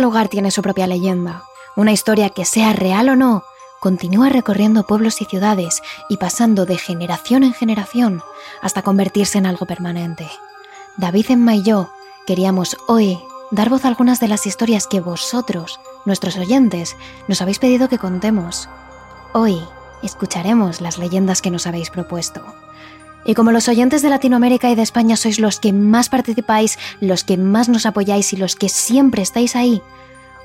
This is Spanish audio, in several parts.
Lugar tiene su propia leyenda, una historia que sea real o no, continúa recorriendo pueblos y ciudades y pasando de generación en generación hasta convertirse en algo permanente. David, Emma y yo queríamos hoy dar voz a algunas de las historias que vosotros, nuestros oyentes, nos habéis pedido que contemos. Hoy escucharemos las leyendas que nos habéis propuesto. Y como los oyentes de Latinoamérica y de España sois los que más participáis, los que más nos apoyáis y los que siempre estáis ahí,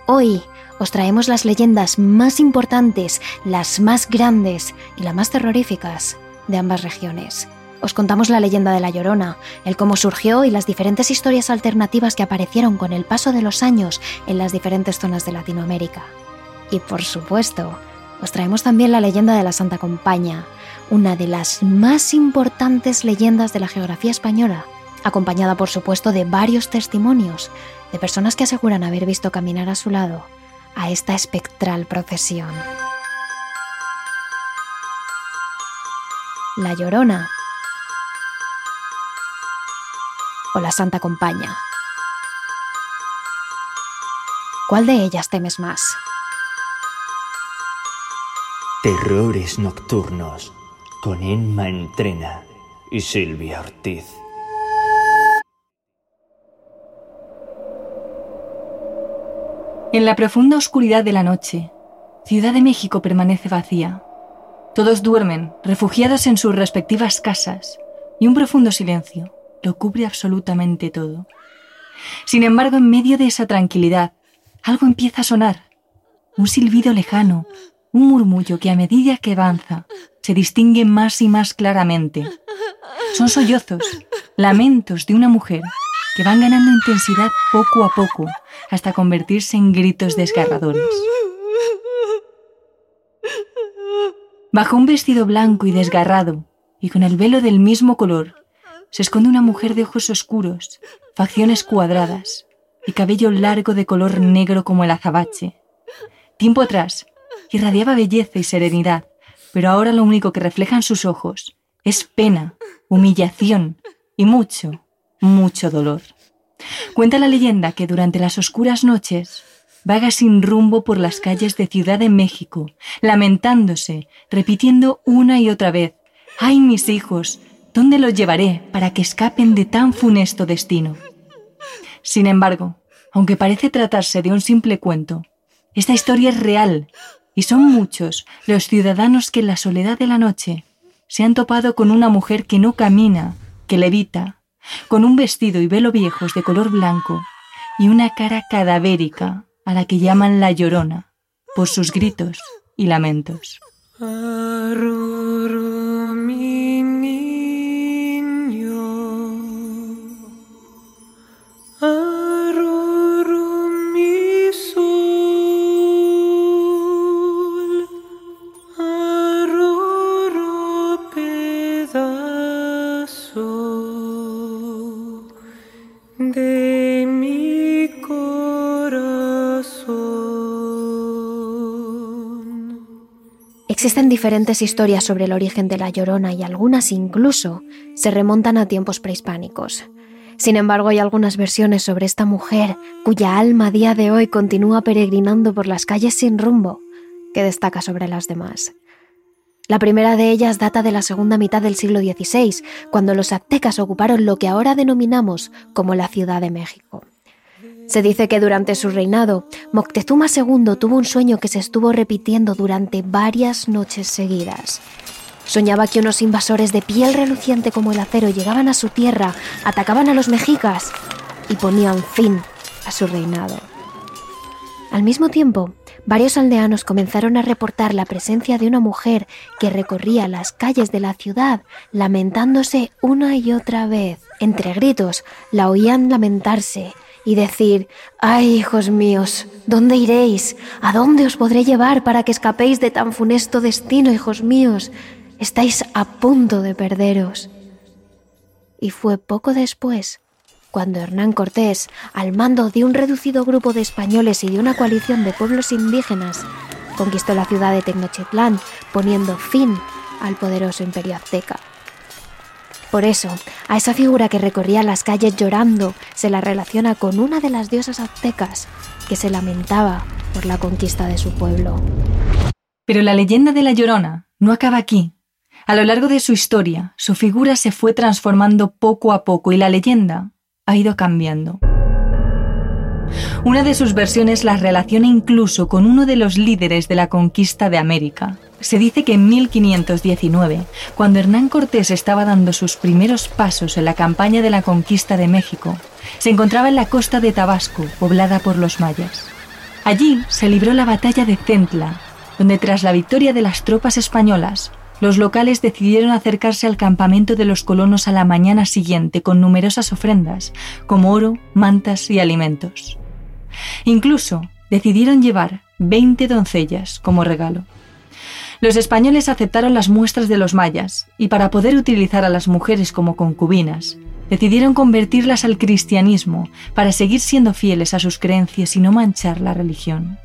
hoy os traemos las leyendas más importantes, las más grandes y las más terroríficas de ambas regiones. Os contamos la leyenda de La Llorona, el cómo surgió y las diferentes historias alternativas que aparecieron con el paso de los años en las diferentes zonas de Latinoamérica. Y por supuesto, os traemos también la leyenda de la Santa Compaña, una de las más importantes leyendas de la geografía española, acompañada por supuesto de varios testimonios de personas que aseguran haber visto caminar a su lado a esta espectral procesión. La Llorona o la Santa Compaña. ¿Cuál de ellas temes más? Terrores Nocturnos con Emma Entrena y Silvia Ortiz. En la profunda oscuridad de la noche, Ciudad de México permanece vacía. Todos duermen, refugiados en sus respectivas casas, y un profundo silencio lo cubre absolutamente todo. Sin embargo, en medio de esa tranquilidad, algo empieza a sonar. Un silbido lejano, un murmullo que a medida que avanza se distingue más y más claramente. Son sollozos, lamentos de una mujer que van ganando intensidad poco a poco hasta convertirse en gritos desgarradores. Bajo un vestido blanco y desgarrado, y con el velo del mismo color, se esconde una mujer de ojos oscuros, facciones cuadradas y cabello largo de color negro como el azabache. Tiempo atrás, irradiaba belleza y serenidad, pero ahora lo único que reflejan sus ojos es pena, humillación y mucho, mucho dolor. Cuenta la leyenda que durante las oscuras noches vaga sin rumbo por las calles de Ciudad de México, lamentándose, repitiendo una y otra vez, ¡ay mis hijos! ¿Dónde los llevaré para que escapen de tan funesto destino? Sin embargo, aunque parece tratarse de un simple cuento, esta historia es real y son muchos los ciudadanos que en la soledad de la noche se han topado con una mujer que no camina, que levita, con un vestido y velo viejos de color blanco y una cara cadavérica a la que llaman la llorona por sus gritos y lamentos. Existen diferentes historias sobre el origen de la Llorona y algunas incluso se remontan a tiempos prehispánicos. Sin embargo, hay algunas versiones sobre esta mujer cuya alma a día de hoy continúa peregrinando por las calles sin rumbo, que destaca sobre las demás. La primera de ellas data de la segunda mitad del siglo XVI, cuando los aztecas ocuparon lo que ahora denominamos como la Ciudad de México. Se dice que durante su reinado, Moctezuma II tuvo un sueño que se estuvo repitiendo durante varias noches seguidas. Soñaba que unos invasores de piel reluciente como el acero llegaban a su tierra, atacaban a los mexicas y ponían fin a su reinado. Al mismo tiempo, varios aldeanos comenzaron a reportar la presencia de una mujer que recorría las calles de la ciudad lamentándose una y otra vez. Entre gritos la oían lamentarse y decir, ay hijos míos, ¿dónde iréis? ¿A dónde os podré llevar para que escapéis de tan funesto destino, hijos míos? Estáis a punto de perderos. Y fue poco después cuando Hernán Cortés, al mando de un reducido grupo de españoles y de una coalición de pueblos indígenas, conquistó la ciudad de Tenochtitlán, poniendo fin al poderoso imperio azteca. Por eso, a esa figura que recorría las calles llorando se la relaciona con una de las diosas aztecas que se lamentaba por la conquista de su pueblo. Pero la leyenda de la Llorona no acaba aquí. A lo largo de su historia, su figura se fue transformando poco a poco y la leyenda ha ido cambiando. Una de sus versiones la relaciona incluso con uno de los líderes de la conquista de América. Se dice que en 1519, cuando Hernán Cortés estaba dando sus primeros pasos en la campaña de la conquista de México, se encontraba en la costa de Tabasco, poblada por los mayas. Allí se libró la batalla de Centla, donde tras la victoria de las tropas españolas, los locales decidieron acercarse al campamento de los colonos a la mañana siguiente con numerosas ofrendas, como oro, mantas y alimentos. Incluso decidieron llevar 20 doncellas como regalo. Los españoles aceptaron las muestras de los mayas y para poder utilizar a las mujeres como concubinas, decidieron convertirlas al cristianismo para seguir siendo fieles a sus creencias y no manchar la religión.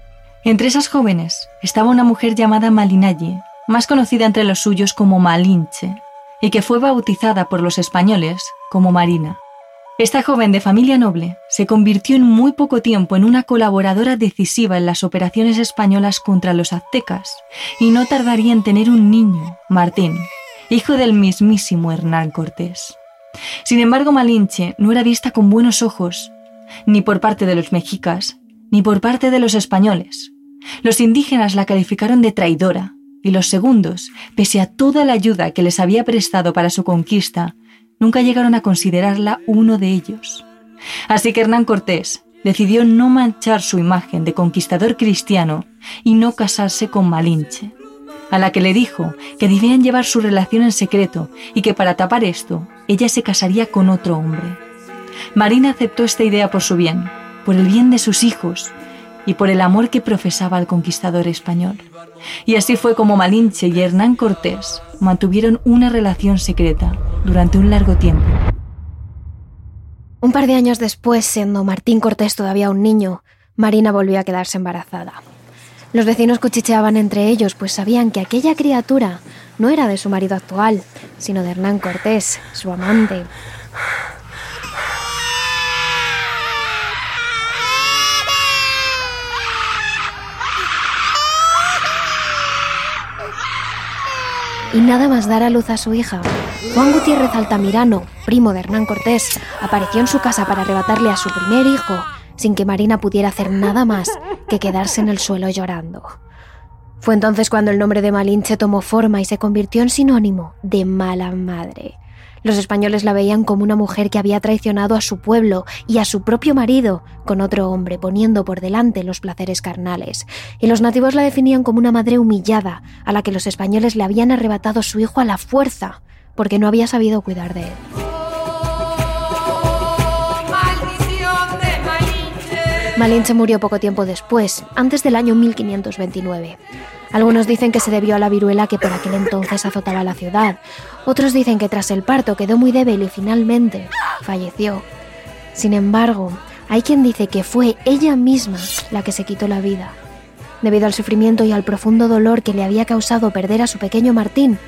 Entre esas jóvenes estaba una mujer llamada Malinaye, más conocida entre los suyos como Malinche, y que fue bautizada por los españoles como Marina. Esta joven de familia noble se convirtió en muy poco tiempo en una colaboradora decisiva en las operaciones españolas contra los aztecas, y no tardaría en tener un niño, Martín, hijo del mismísimo Hernán Cortés. Sin embargo, Malinche no era vista con buenos ojos, ni por parte de los mexicas, ni por parte de los españoles. Los indígenas la calificaron de traidora, y los segundos, pese a toda la ayuda que les había prestado para su conquista, nunca llegaron a considerarla uno de ellos. Así que Hernán Cortés decidió no manchar su imagen de conquistador cristiano y no casarse con Malinche, a la que le dijo que debían llevar su relación en secreto y que para tapar esto ella se casaría con otro hombre. Marina aceptó esta idea por su bien, por el bien de sus hijos y por el amor que profesaba al conquistador español. Y así fue como Malinche y Hernán Cortés mantuvieron una relación secreta durante un largo tiempo. Un par de años después, siendo Martín Cortés todavía un niño, Marina volvió a quedarse embarazada. Los vecinos cuchicheaban entre ellos, pues sabían que aquella criatura no era de su marido actual, sino de Hernán Cortés, su amante. y nada más dar a luz a su hija, Juan Gutiérrez Altamirano, primo de Hernán Cortés, apareció en su casa para arrebatarle a su primer hijo, sin que Marina pudiera hacer nada más que quedarse en el suelo llorando. Fue entonces cuando el nombre de Malinche tomó forma y se convirtió en sinónimo de mala madre. Los españoles la veían como una mujer que había traicionado a su pueblo y a su propio marido con otro hombre, poniendo por delante los placeres carnales. Y los nativos la definían como una madre humillada, a la que los españoles le habían arrebatado su hijo a la fuerza, porque no había sabido cuidar de él. Malinche murió poco tiempo después, antes del año 1529. Algunos dicen que se debió a la viruela que por aquel entonces azotaba la ciudad. Otros dicen que tras el parto quedó muy débil y finalmente falleció. Sin embargo, hay quien dice que fue ella misma la que se quitó la vida. Debido al sufrimiento y al profundo dolor que le había causado perder a su pequeño Martín,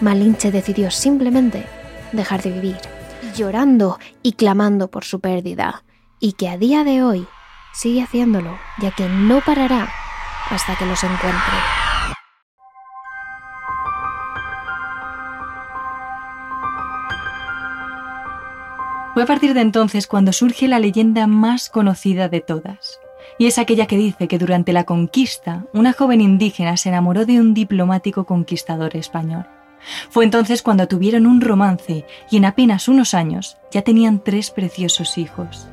Malinche decidió simplemente dejar de vivir, llorando y clamando por su pérdida, y que a día de hoy sigue haciéndolo, ya que no parará hasta que los encuentre. Fue a partir de entonces cuando surge la leyenda más conocida de todas, y es aquella que dice que durante la conquista una joven indígena se enamoró de un diplomático conquistador español. Fue entonces cuando tuvieron un romance y en apenas unos años ya tenían tres preciosos hijos.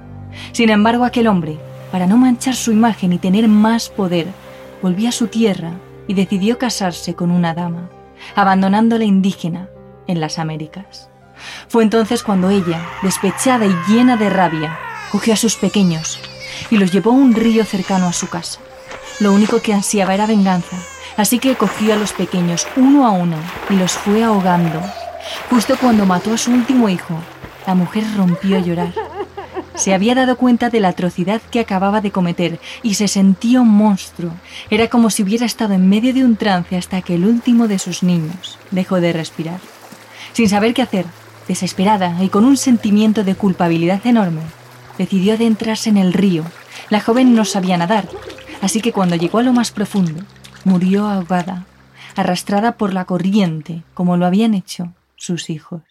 Sin embargo, aquel hombre, para no manchar su imagen y tener más poder, volvió a su tierra y decidió casarse con una dama, abandonando la indígena en las Américas. Fue entonces cuando ella, despechada y llena de rabia, cogió a sus pequeños y los llevó a un río cercano a su casa. Lo único que ansiaba era venganza, así que cogió a los pequeños uno a uno y los fue ahogando. Justo cuando mató a su último hijo, la mujer rompió a llorar. Se había dado cuenta de la atrocidad que acababa de cometer y se sentía un monstruo. Era como si hubiera estado en medio de un trance hasta que el último de sus niños dejó de respirar. Sin saber qué hacer, desesperada y con un sentimiento de culpabilidad enorme, decidió adentrarse en el río. La joven no sabía nadar, así que cuando llegó a lo más profundo, murió ahogada, arrastrada por la corriente, como lo habían hecho sus hijos.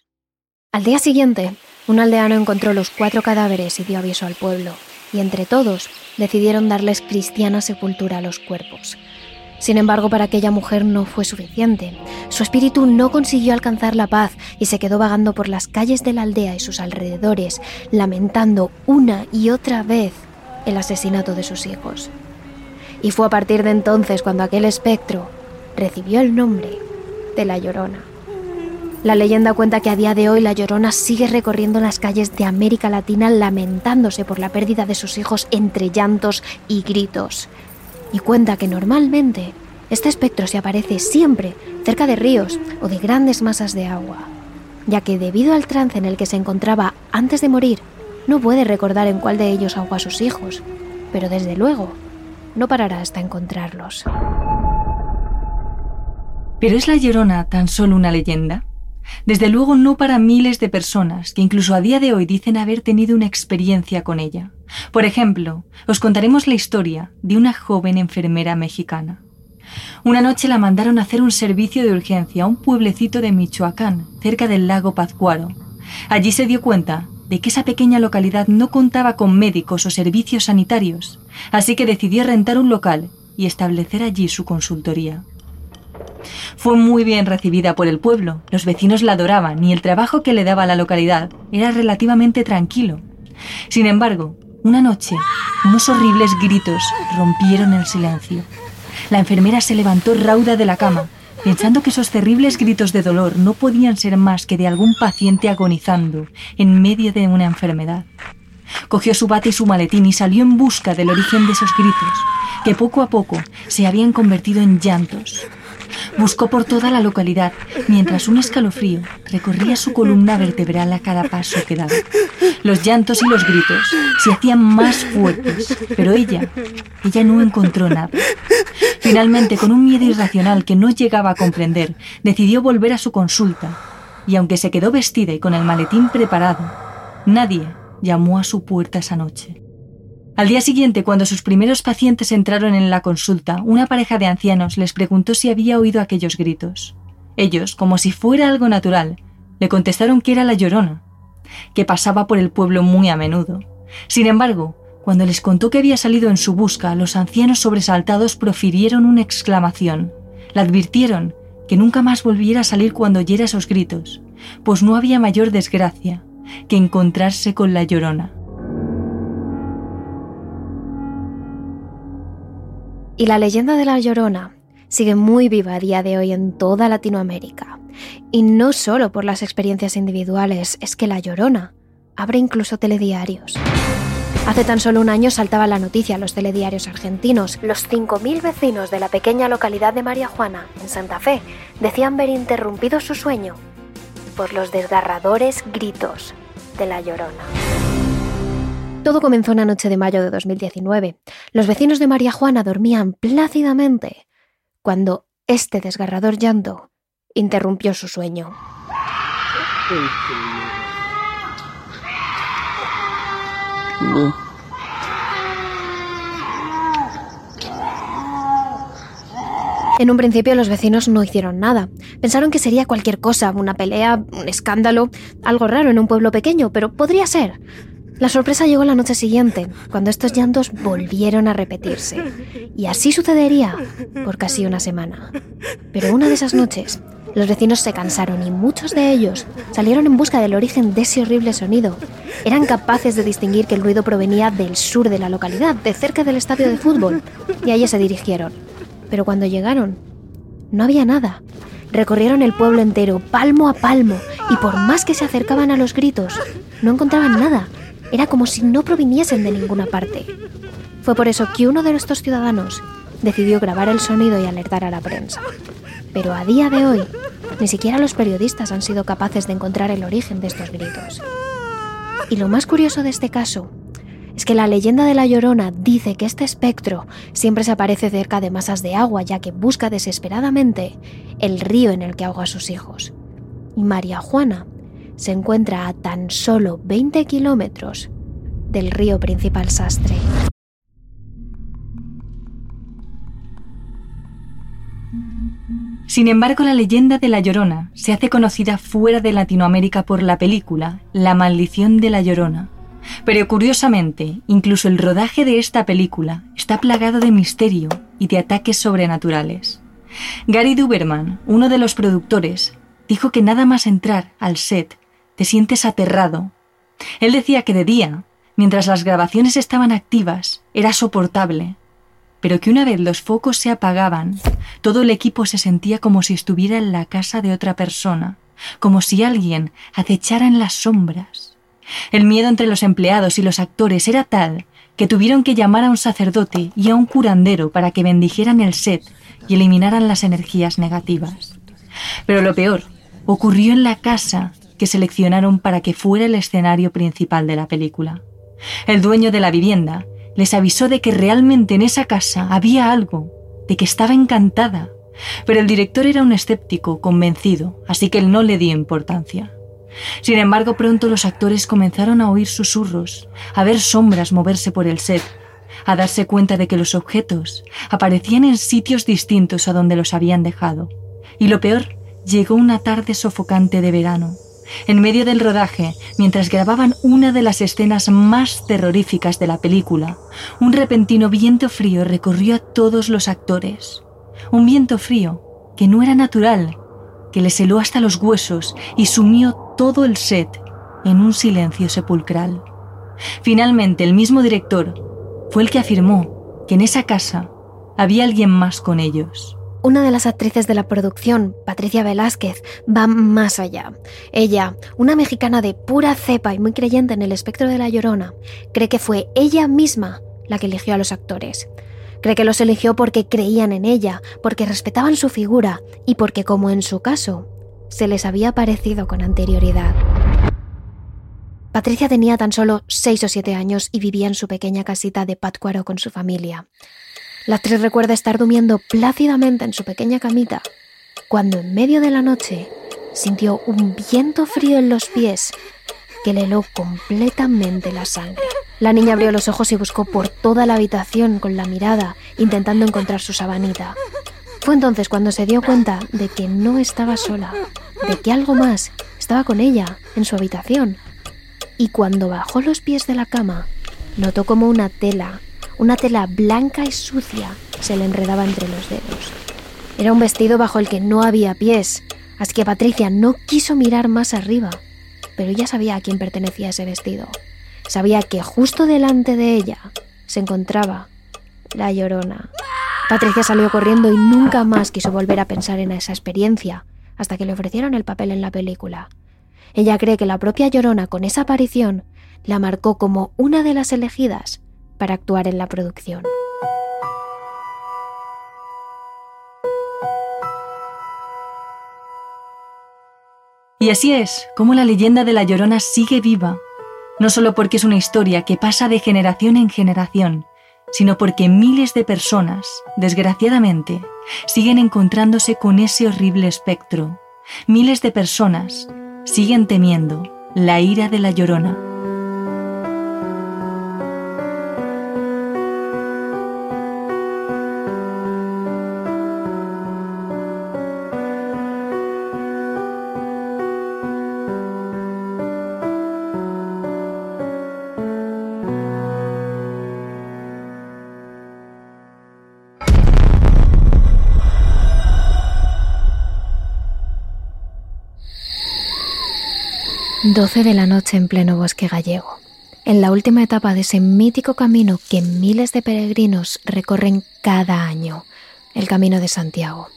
Al día siguiente, un aldeano encontró los cuatro cadáveres y dio aviso al pueblo, y entre todos decidieron darles cristiana sepultura a los cuerpos. Sin embargo, para aquella mujer no fue suficiente. Su espíritu no consiguió alcanzar la paz y se quedó vagando por las calles de la aldea y sus alrededores, lamentando una y otra vez el asesinato de sus hijos. Y fue a partir de entonces cuando aquel espectro recibió el nombre de La Llorona. La leyenda cuenta que a día de hoy La Llorona sigue recorriendo las calles de América Latina lamentándose por la pérdida de sus hijos entre llantos y gritos y cuenta que normalmente este espectro se aparece siempre cerca de ríos o de grandes masas de agua, ya que debido al trance en el que se encontraba antes de morir, no puede recordar en cuál de ellos ahogó a sus hijos, pero desde luego no parará hasta encontrarlos. ¿Pero es la Llorona tan solo una leyenda? Desde luego no para miles de personas que incluso a día de hoy dicen haber tenido una experiencia con ella. Por ejemplo, os contaremos la historia de una joven enfermera mexicana. Una noche la mandaron a hacer un servicio de urgencia a un pueblecito de Michoacán, cerca del lago Pazcuaro. Allí se dio cuenta que esa pequeña localidad no contaba con médicos o servicios sanitarios, así que decidió rentar un local y establecer allí su consultoría. Fue muy bien recibida por el pueblo, los vecinos la adoraban y el trabajo que le daba a la localidad era relativamente tranquilo. Sin embargo, una noche, unos horribles gritos rompieron el silencio. La enfermera se levantó rauda de la cama, pensando que esos terribles gritos de dolor no podían ser más que de algún paciente agonizando en medio de una enfermedad. Cogió su bate y su maletín y salió en busca del origen de esos gritos, que poco a poco se habían convertido en llantos, Buscó por toda la localidad, mientras un escalofrío recorría su columna vertebral a cada paso que daba. Los llantos y los gritos se hacían más fuertes, pero ella, ella no encontró nada. Finalmente, con un miedo irracional que no llegaba a comprender, decidió volver a su consulta, y aunque se quedó vestida y con el maletín preparado, nadie llamó a su puerta esa noche. Al día siguiente, cuando sus primeros pacientes entraron en la consulta, una pareja de ancianos les preguntó si había oído aquellos gritos. Ellos, como si fuera algo natural, le contestaron que era la llorona, que pasaba por el pueblo muy a menudo. Sin embargo, cuando les contó que había salido en su busca, los ancianos sobresaltados profirieron una exclamación. La advirtieron que nunca más volviera a salir cuando oyera esos gritos, pues no había mayor desgracia que encontrarse con la llorona. Y la leyenda de la Llorona sigue muy viva a día de hoy en toda Latinoamérica. Y no solo por las experiencias individuales, es que la Llorona abre incluso telediarios. Hace tan solo un año saltaba la noticia a los telediarios argentinos. Los 5.000 vecinos de la pequeña localidad de María Juana, en Santa Fe, decían ver interrumpido su sueño por los desgarradores gritos de la Llorona. Todo comenzó una noche de mayo de 2019. Los vecinos de María Juana dormían plácidamente cuando este desgarrador llanto interrumpió su sueño. En un principio los vecinos no hicieron nada. Pensaron que sería cualquier cosa, una pelea, un escándalo, algo raro en un pueblo pequeño, pero podría ser. La sorpresa llegó la noche siguiente, cuando estos llantos volvieron a repetirse. Y así sucedería por casi una semana. Pero una de esas noches, los vecinos se cansaron y muchos de ellos salieron en busca del origen de ese horrible sonido. Eran capaces de distinguir que el ruido provenía del sur de la localidad, de cerca del estadio de fútbol, y allí se dirigieron. Pero cuando llegaron, no había nada. Recorrieron el pueblo entero, palmo a palmo, y por más que se acercaban a los gritos, no encontraban nada. Era como si no proviniesen de ninguna parte. Fue por eso que uno de nuestros ciudadanos decidió grabar el sonido y alertar a la prensa. Pero a día de hoy, ni siquiera los periodistas han sido capaces de encontrar el origen de estos gritos. Y lo más curioso de este caso es que la leyenda de la Llorona dice que este espectro siempre se aparece cerca de masas de agua ya que busca desesperadamente el río en el que ahoga a sus hijos. Y María Juana se encuentra a tan solo 20 kilómetros del río principal Sastre. Sin embargo, la leyenda de La Llorona se hace conocida fuera de Latinoamérica por la película La maldición de La Llorona. Pero curiosamente, incluso el rodaje de esta película está plagado de misterio y de ataques sobrenaturales. Gary Duberman, uno de los productores, dijo que nada más entrar al set te sientes aterrado. Él decía que de día, mientras las grabaciones estaban activas, era soportable, pero que una vez los focos se apagaban, todo el equipo se sentía como si estuviera en la casa de otra persona, como si alguien acechara en las sombras. El miedo entre los empleados y los actores era tal que tuvieron que llamar a un sacerdote y a un curandero para que bendijeran el set y eliminaran las energías negativas. Pero lo peor ocurrió en la casa que seleccionaron para que fuera el escenario principal de la película. El dueño de la vivienda les avisó de que realmente en esa casa había algo, de que estaba encantada, pero el director era un escéptico convencido, así que él no le dio importancia. Sin embargo, pronto los actores comenzaron a oír susurros, a ver sombras moverse por el set, a darse cuenta de que los objetos aparecían en sitios distintos a donde los habían dejado. Y lo peor, llegó una tarde sofocante de verano, en medio del rodaje, mientras grababan una de las escenas más terroríficas de la película, un repentino viento frío recorrió a todos los actores. Un viento frío que no era natural, que les heló hasta los huesos y sumió todo el set en un silencio sepulcral. Finalmente, el mismo director fue el que afirmó que en esa casa había alguien más con ellos. Una de las actrices de la producción, Patricia Velázquez, va más allá. Ella, una mexicana de pura cepa y muy creyente en el espectro de la llorona, cree que fue ella misma la que eligió a los actores. Cree que los eligió porque creían en ella, porque respetaban su figura y porque, como en su caso, se les había parecido con anterioridad. Patricia tenía tan solo seis o siete años y vivía en su pequeña casita de Pátzcuaro con su familia. La actriz recuerda estar durmiendo plácidamente en su pequeña camita cuando en medio de la noche sintió un viento frío en los pies que le heló completamente la sangre. La niña abrió los ojos y buscó por toda la habitación con la mirada, intentando encontrar su sabanita. Fue entonces cuando se dio cuenta de que no estaba sola, de que algo más estaba con ella en su habitación. Y cuando bajó los pies de la cama, notó como una tela una tela blanca y sucia se le enredaba entre los dedos. Era un vestido bajo el que no había pies, así que Patricia no quiso mirar más arriba, pero ya sabía a quién pertenecía ese vestido. Sabía que justo delante de ella se encontraba la llorona. Patricia salió corriendo y nunca más quiso volver a pensar en esa experiencia hasta que le ofrecieron el papel en la película. Ella cree que la propia llorona con esa aparición la marcó como una de las elegidas para actuar en la producción. Y así es como la leyenda de La Llorona sigue viva, no solo porque es una historia que pasa de generación en generación, sino porque miles de personas, desgraciadamente, siguen encontrándose con ese horrible espectro. Miles de personas siguen temiendo la ira de la Llorona. Doce de la noche en pleno bosque gallego, en la última etapa de ese mítico camino que miles de peregrinos recorren cada año, el Camino de Santiago.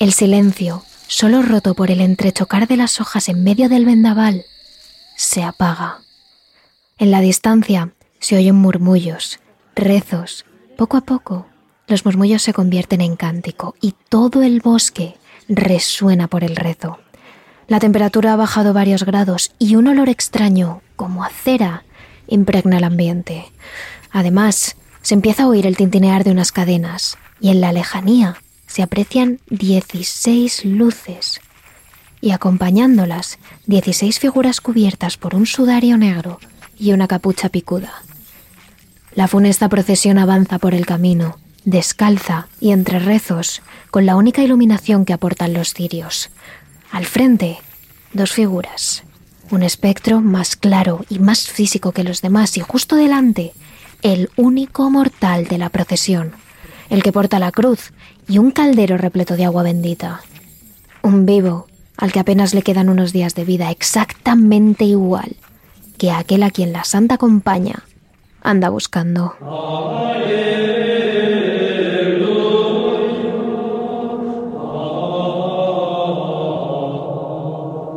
El silencio, solo roto por el entrechocar de las hojas en medio del vendaval, se apaga. En la distancia se oyen murmullos, rezos. Poco a poco, los murmullos se convierten en cántico y todo el bosque resuena por el rezo. La temperatura ha bajado varios grados y un olor extraño, como a cera, impregna el ambiente. Además, se empieza a oír el tintinear de unas cadenas y en la lejanía se aprecian 16 luces. y acompañándolas 16 figuras cubiertas por un sudario negro y una capucha picuda. La funesta procesión avanza por el camino, descalza y entre rezos, con la única iluminación que aportan los cirios. Al frente, dos figuras, un espectro más claro y más físico que los demás y justo delante, el único mortal de la procesión, el que porta la cruz y un caldero repleto de agua bendita. Un vivo al que apenas le quedan unos días de vida exactamente igual que aquel a quien la santa compañía anda buscando.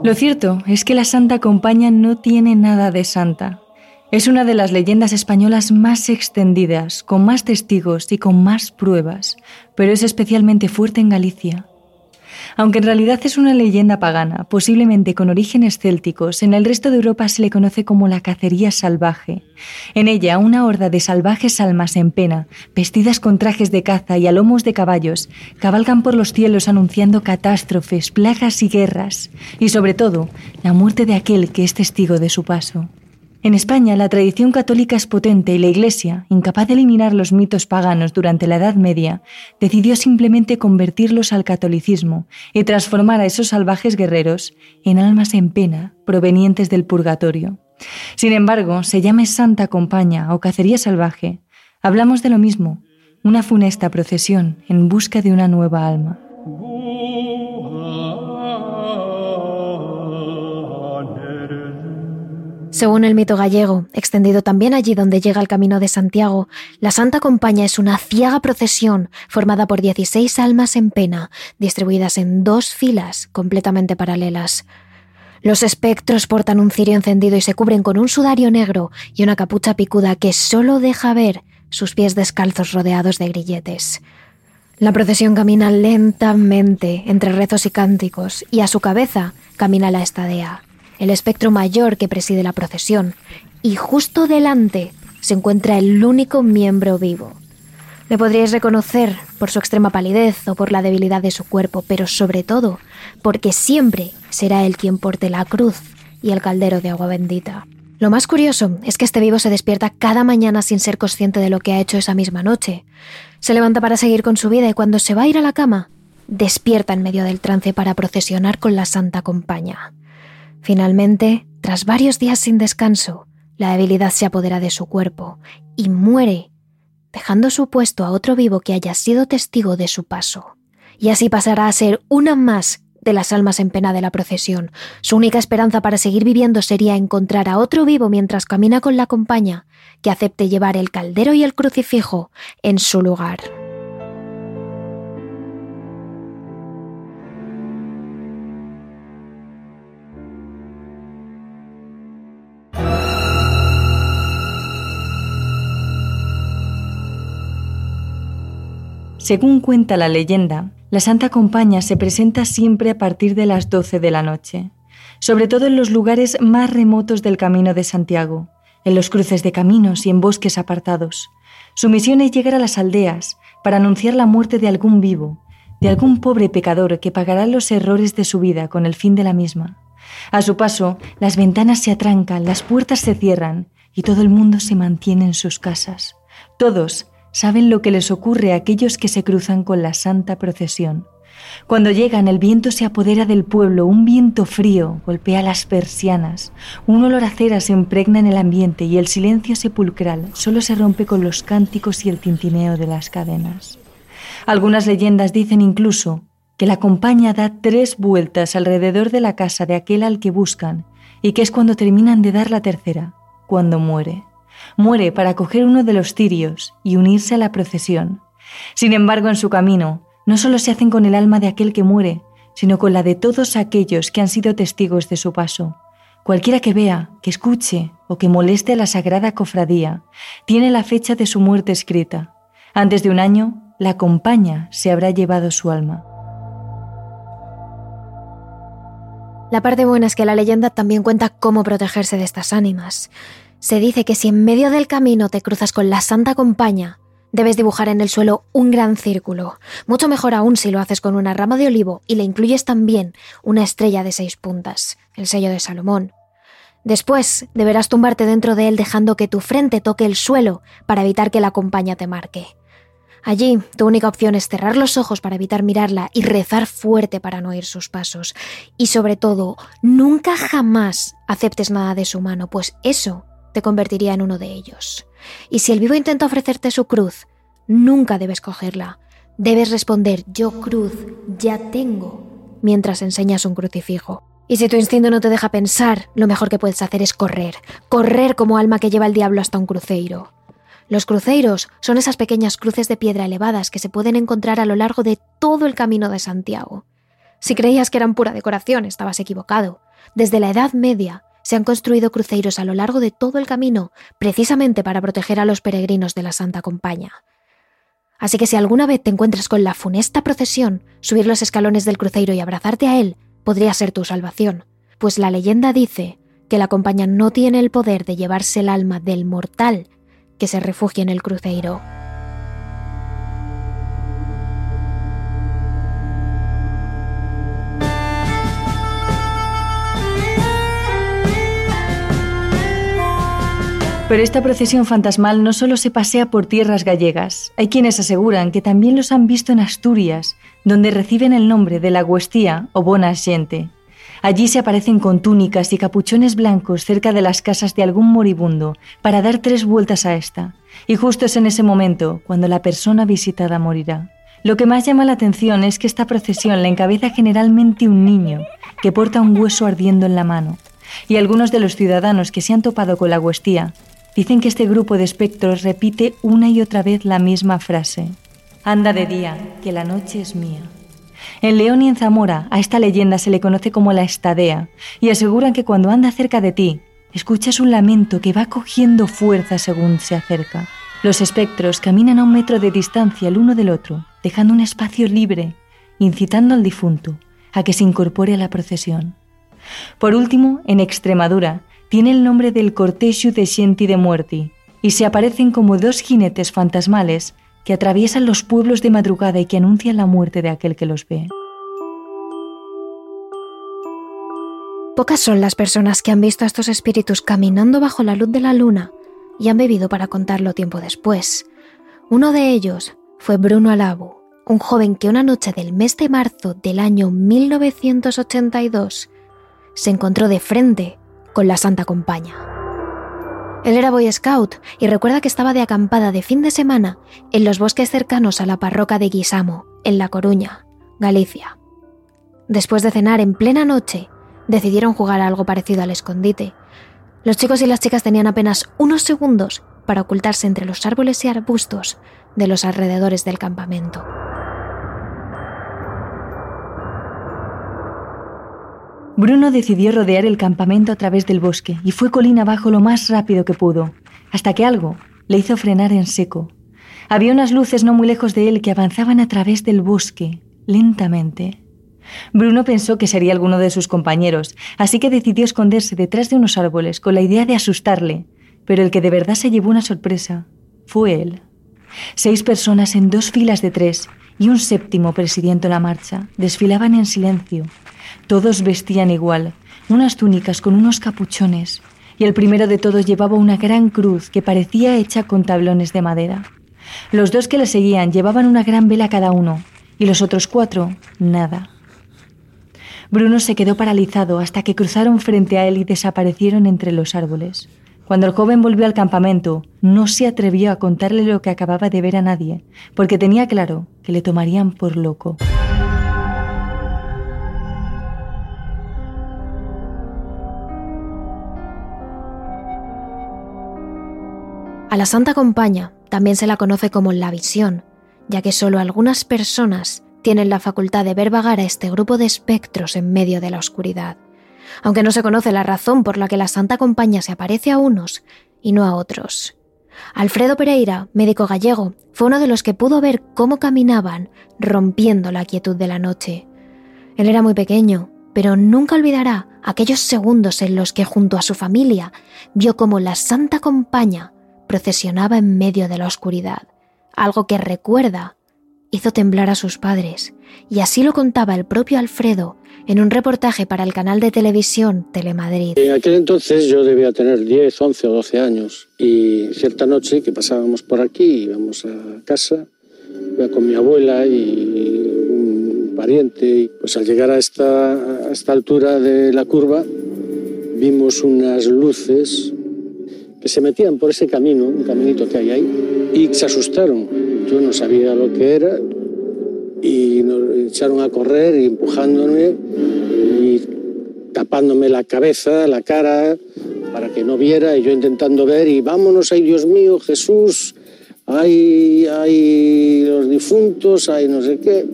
Lo cierto es que la Santa Compañía no tiene nada de santa. Es una de las leyendas españolas más extendidas, con más testigos y con más pruebas, pero es especialmente fuerte en Galicia. Aunque en realidad es una leyenda pagana, posiblemente con orígenes célticos, en el resto de Europa se le conoce como la cacería salvaje. En ella, una horda de salvajes almas en pena, vestidas con trajes de caza y a lomos de caballos, cabalgan por los cielos anunciando catástrofes, plagas y guerras, y sobre todo, la muerte de aquel que es testigo de su paso. En España, la tradición católica es potente y la Iglesia, incapaz de eliminar los mitos paganos durante la Edad Media, decidió simplemente convertirlos al catolicismo y transformar a esos salvajes guerreros en almas en pena provenientes del purgatorio. Sin embargo, se llame Santa Compaña o Cacería Salvaje, hablamos de lo mismo, una funesta procesión en busca de una nueva alma. Según el mito gallego, extendido también allí donde llega el camino de Santiago, la Santa Compaña es una ciega procesión formada por 16 almas en pena, distribuidas en dos filas completamente paralelas. Los espectros portan un cirio encendido y se cubren con un sudario negro y una capucha picuda que solo deja ver sus pies descalzos rodeados de grilletes. La procesión camina lentamente entre rezos y cánticos y a su cabeza camina la estadea el espectro mayor que preside la procesión, y justo delante se encuentra el único miembro vivo. Le podríais reconocer por su extrema palidez o por la debilidad de su cuerpo, pero sobre todo porque siempre será él quien porte la cruz y el caldero de agua bendita. Lo más curioso es que este vivo se despierta cada mañana sin ser consciente de lo que ha hecho esa misma noche. Se levanta para seguir con su vida y cuando se va a ir a la cama, despierta en medio del trance para procesionar con la Santa Compañía. Finalmente, tras varios días sin descanso, la debilidad se apodera de su cuerpo y muere, dejando su puesto a otro vivo que haya sido testigo de su paso. Y así pasará a ser una más de las almas en pena de la procesión. Su única esperanza para seguir viviendo sería encontrar a otro vivo mientras camina con la compañía que acepte llevar el caldero y el crucifijo en su lugar. Según cuenta la leyenda, la Santa Compaña se presenta siempre a partir de las 12 de la noche, sobre todo en los lugares más remotos del Camino de Santiago, en los cruces de caminos y en bosques apartados. Su misión es llegar a las aldeas para anunciar la muerte de algún vivo, de algún pobre pecador que pagará los errores de su vida con el fin de la misma. A su paso, las ventanas se atrancan, las puertas se cierran y todo el mundo se mantiene en sus casas. Todos, saben lo que les ocurre a aquellos que se cruzan con la santa procesión. Cuando llegan, el viento se apodera del pueblo, un viento frío golpea las persianas, un olor a cera se impregna en el ambiente y el silencio sepulcral solo se rompe con los cánticos y el tintineo de las cadenas. Algunas leyendas dicen incluso que la compañía da tres vueltas alrededor de la casa de aquel al que buscan y que es cuando terminan de dar la tercera, cuando muere muere para coger uno de los cirios y unirse a la procesión. Sin embargo, en su camino, no solo se hacen con el alma de aquel que muere, sino con la de todos aquellos que han sido testigos de su paso. Cualquiera que vea, que escuche o que moleste a la sagrada cofradía, tiene la fecha de su muerte escrita. Antes de un año, la compañía se habrá llevado su alma. La parte buena es que la leyenda también cuenta cómo protegerse de estas ánimas. Se dice que si en medio del camino te cruzas con la Santa Compañía, Debes dibujar en el suelo un gran círculo, mucho mejor aún si lo haces con una rama de olivo y le incluyes también una estrella de seis puntas, el sello de Salomón. Después deberás tumbarte dentro de él dejando que tu frente toque el suelo para evitar que la compañía te marque. Allí, tu única opción es cerrar los ojos para evitar mirarla y rezar fuerte para no oír sus pasos. Y sobre todo, nunca jamás aceptes nada de su mano, pues eso te convertiría en uno de ellos. Y si el vivo intenta ofrecerte su cruz, nunca debes cogerla. Debes responder yo cruz ya tengo mientras enseñas un crucifijo. Y si tu instinto no te deja pensar, lo mejor que puedes hacer es correr, correr como alma que lleva el diablo hasta un cruceiro. Los cruceiros son esas pequeñas cruces de piedra elevadas que se pueden encontrar a lo largo de todo el camino de Santiago. Si creías que eran pura decoración, estabas equivocado. Desde la Edad Media se han construido cruceiros a lo largo de todo el camino, precisamente para proteger a los peregrinos de la Santa Compaña. Así que si alguna vez te encuentras con la funesta procesión, subir los escalones del cruceiro y abrazarte a él podría ser tu salvación, pues la leyenda dice que la compañía no tiene el poder de llevarse el alma del mortal que se refugie en el cruceiro. Pero esta procesión fantasmal no solo se pasea por tierras gallegas, hay quienes aseguran que también los han visto en Asturias, donde reciben el nombre de la Guestía o Bona Gente. Allí se aparecen con túnicas y capuchones blancos cerca de las casas de algún moribundo para dar tres vueltas a esta, y justo es en ese momento cuando la persona visitada morirá. Lo que más llama la atención es que esta procesión la encabeza generalmente un niño que porta un hueso ardiendo en la mano, y algunos de los ciudadanos que se han topado con la Guestía Dicen que este grupo de espectros repite una y otra vez la misma frase. Anda de día, que la noche es mía. En León y en Zamora a esta leyenda se le conoce como la estadea y aseguran que cuando anda cerca de ti, escuchas un lamento que va cogiendo fuerza según se acerca. Los espectros caminan a un metro de distancia el uno del otro, dejando un espacio libre, incitando al difunto a que se incorpore a la procesión. Por último, en Extremadura, tiene el nombre del Cortejo de Xenti de Muerti y se aparecen como dos jinetes fantasmales que atraviesan los pueblos de madrugada y que anuncian la muerte de aquel que los ve. Pocas son las personas que han visto a estos espíritus caminando bajo la luz de la luna y han bebido para contarlo tiempo después. Uno de ellos fue Bruno Alabu, un joven que una noche del mes de marzo del año 1982 se encontró de frente con la Santa Compaña. Él era Boy Scout y recuerda que estaba de acampada de fin de semana en los bosques cercanos a la parroca de Guisamo, en La Coruña, Galicia. Después de cenar en plena noche, decidieron jugar algo parecido al escondite. Los chicos y las chicas tenían apenas unos segundos para ocultarse entre los árboles y arbustos de los alrededores del campamento. Bruno decidió rodear el campamento a través del bosque y fue colina abajo lo más rápido que pudo, hasta que algo le hizo frenar en seco. Había unas luces no muy lejos de él que avanzaban a través del bosque, lentamente. Bruno pensó que sería alguno de sus compañeros, así que decidió esconderse detrás de unos árboles con la idea de asustarle, pero el que de verdad se llevó una sorpresa fue él. Seis personas en dos filas de tres y un séptimo presidiendo la marcha desfilaban en silencio, todos vestían igual, unas túnicas con unos capuchones, y el primero de todos llevaba una gran cruz que parecía hecha con tablones de madera. Los dos que le seguían llevaban una gran vela cada uno, y los otros cuatro, nada. Bruno se quedó paralizado hasta que cruzaron frente a él y desaparecieron entre los árboles. Cuando el joven volvió al campamento, no se atrevió a contarle lo que acababa de ver a nadie, porque tenía claro que le tomarían por loco. A la Santa Compaña también se la conoce como la visión, ya que solo algunas personas tienen la facultad de ver vagar a este grupo de espectros en medio de la oscuridad, aunque no se conoce la razón por la que la Santa Compaña se aparece a unos y no a otros. Alfredo Pereira, médico gallego, fue uno de los que pudo ver cómo caminaban, rompiendo la quietud de la noche. Él era muy pequeño, pero nunca olvidará aquellos segundos en los que junto a su familia vio cómo la Santa Compaña procesionaba en medio de la oscuridad, algo que recuerda, hizo temblar a sus padres, y así lo contaba el propio Alfredo en un reportaje para el canal de televisión Telemadrid. En aquel entonces yo debía tener 10, 11 o 12 años y cierta noche que pasábamos por aquí, íbamos a casa, iba con mi abuela y un pariente, y pues al llegar a esta, a esta altura de la curva vimos unas luces que se metían por ese camino, un caminito que hay ahí, y se asustaron. Yo no sabía lo que era y nos echaron a correr empujándome y tapándome la cabeza, la cara, para que no viera y yo intentando ver y vámonos, ay Dios mío, Jesús, hay, hay los difuntos, hay no sé qué.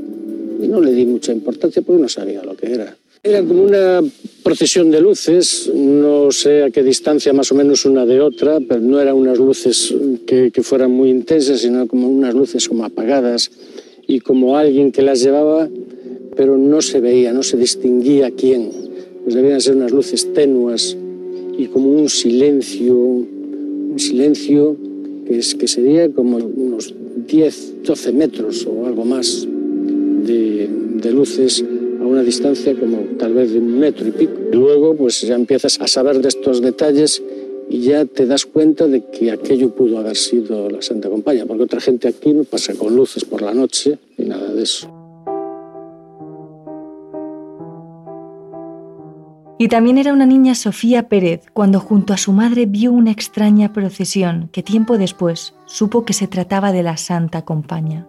Y no le di mucha importancia porque no sabía lo que era. Era como una procesión de luces, no sé a qué distancia más o menos una de otra, pero no eran unas luces que, que fueran muy intensas, sino como unas luces como apagadas y como alguien que las llevaba, pero no se veía, no se distinguía quién. Pues debían ser unas luces tenuas y como un silencio, un silencio que, es, que sería como unos 10, 12 metros o algo más de, de luces a una distancia como tal vez de un metro y pico. Luego pues ya empiezas a saber de estos detalles y ya te das cuenta de que aquello pudo haber sido la Santa Compañía, porque otra gente aquí no pasa con luces por la noche y nada de eso. Y también era una niña Sofía Pérez cuando junto a su madre vio una extraña procesión que tiempo después supo que se trataba de la Santa Compañía.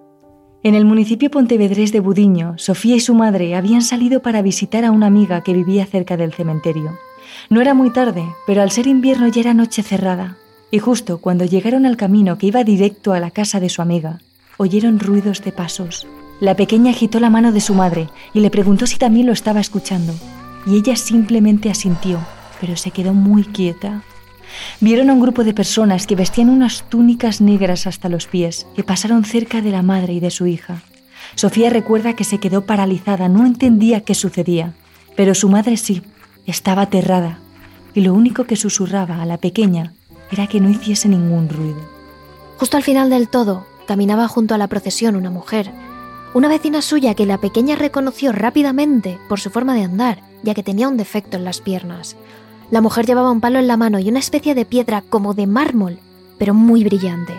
En el municipio pontevedrés de Budiño, Sofía y su madre habían salido para visitar a una amiga que vivía cerca del cementerio. No era muy tarde, pero al ser invierno ya era noche cerrada, y justo cuando llegaron al camino que iba directo a la casa de su amiga, oyeron ruidos de pasos. La pequeña agitó la mano de su madre y le preguntó si también lo estaba escuchando, y ella simplemente asintió, pero se quedó muy quieta. Vieron a un grupo de personas que vestían unas túnicas negras hasta los pies, que pasaron cerca de la madre y de su hija. Sofía recuerda que se quedó paralizada, no entendía qué sucedía, pero su madre sí, estaba aterrada, y lo único que susurraba a la pequeña era que no hiciese ningún ruido. Justo al final del todo, caminaba junto a la procesión una mujer, una vecina suya que la pequeña reconoció rápidamente por su forma de andar, ya que tenía un defecto en las piernas. La mujer llevaba un palo en la mano y una especie de piedra como de mármol, pero muy brillante.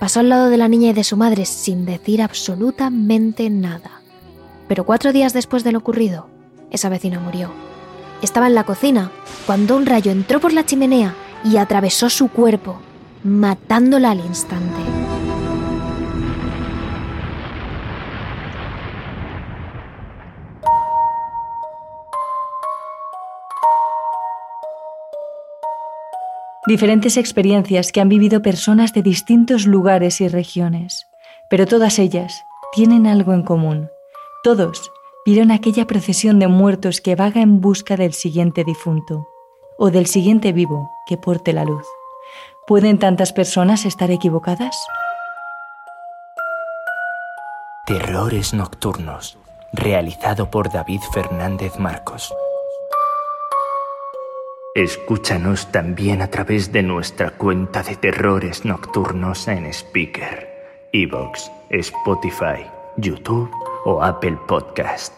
Pasó al lado de la niña y de su madre sin decir absolutamente nada. Pero cuatro días después de lo ocurrido, esa vecina murió. Estaba en la cocina cuando un rayo entró por la chimenea y atravesó su cuerpo, matándola al instante. Diferentes experiencias que han vivido personas de distintos lugares y regiones, pero todas ellas tienen algo en común. Todos vieron aquella procesión de muertos que vaga en busca del siguiente difunto o del siguiente vivo que porte la luz. ¿Pueden tantas personas estar equivocadas? Terrores Nocturnos, realizado por David Fernández Marcos. Escúchanos también a través de nuestra cuenta de Terrores Nocturnos en Speaker, Evox, Spotify, YouTube o Apple Podcast.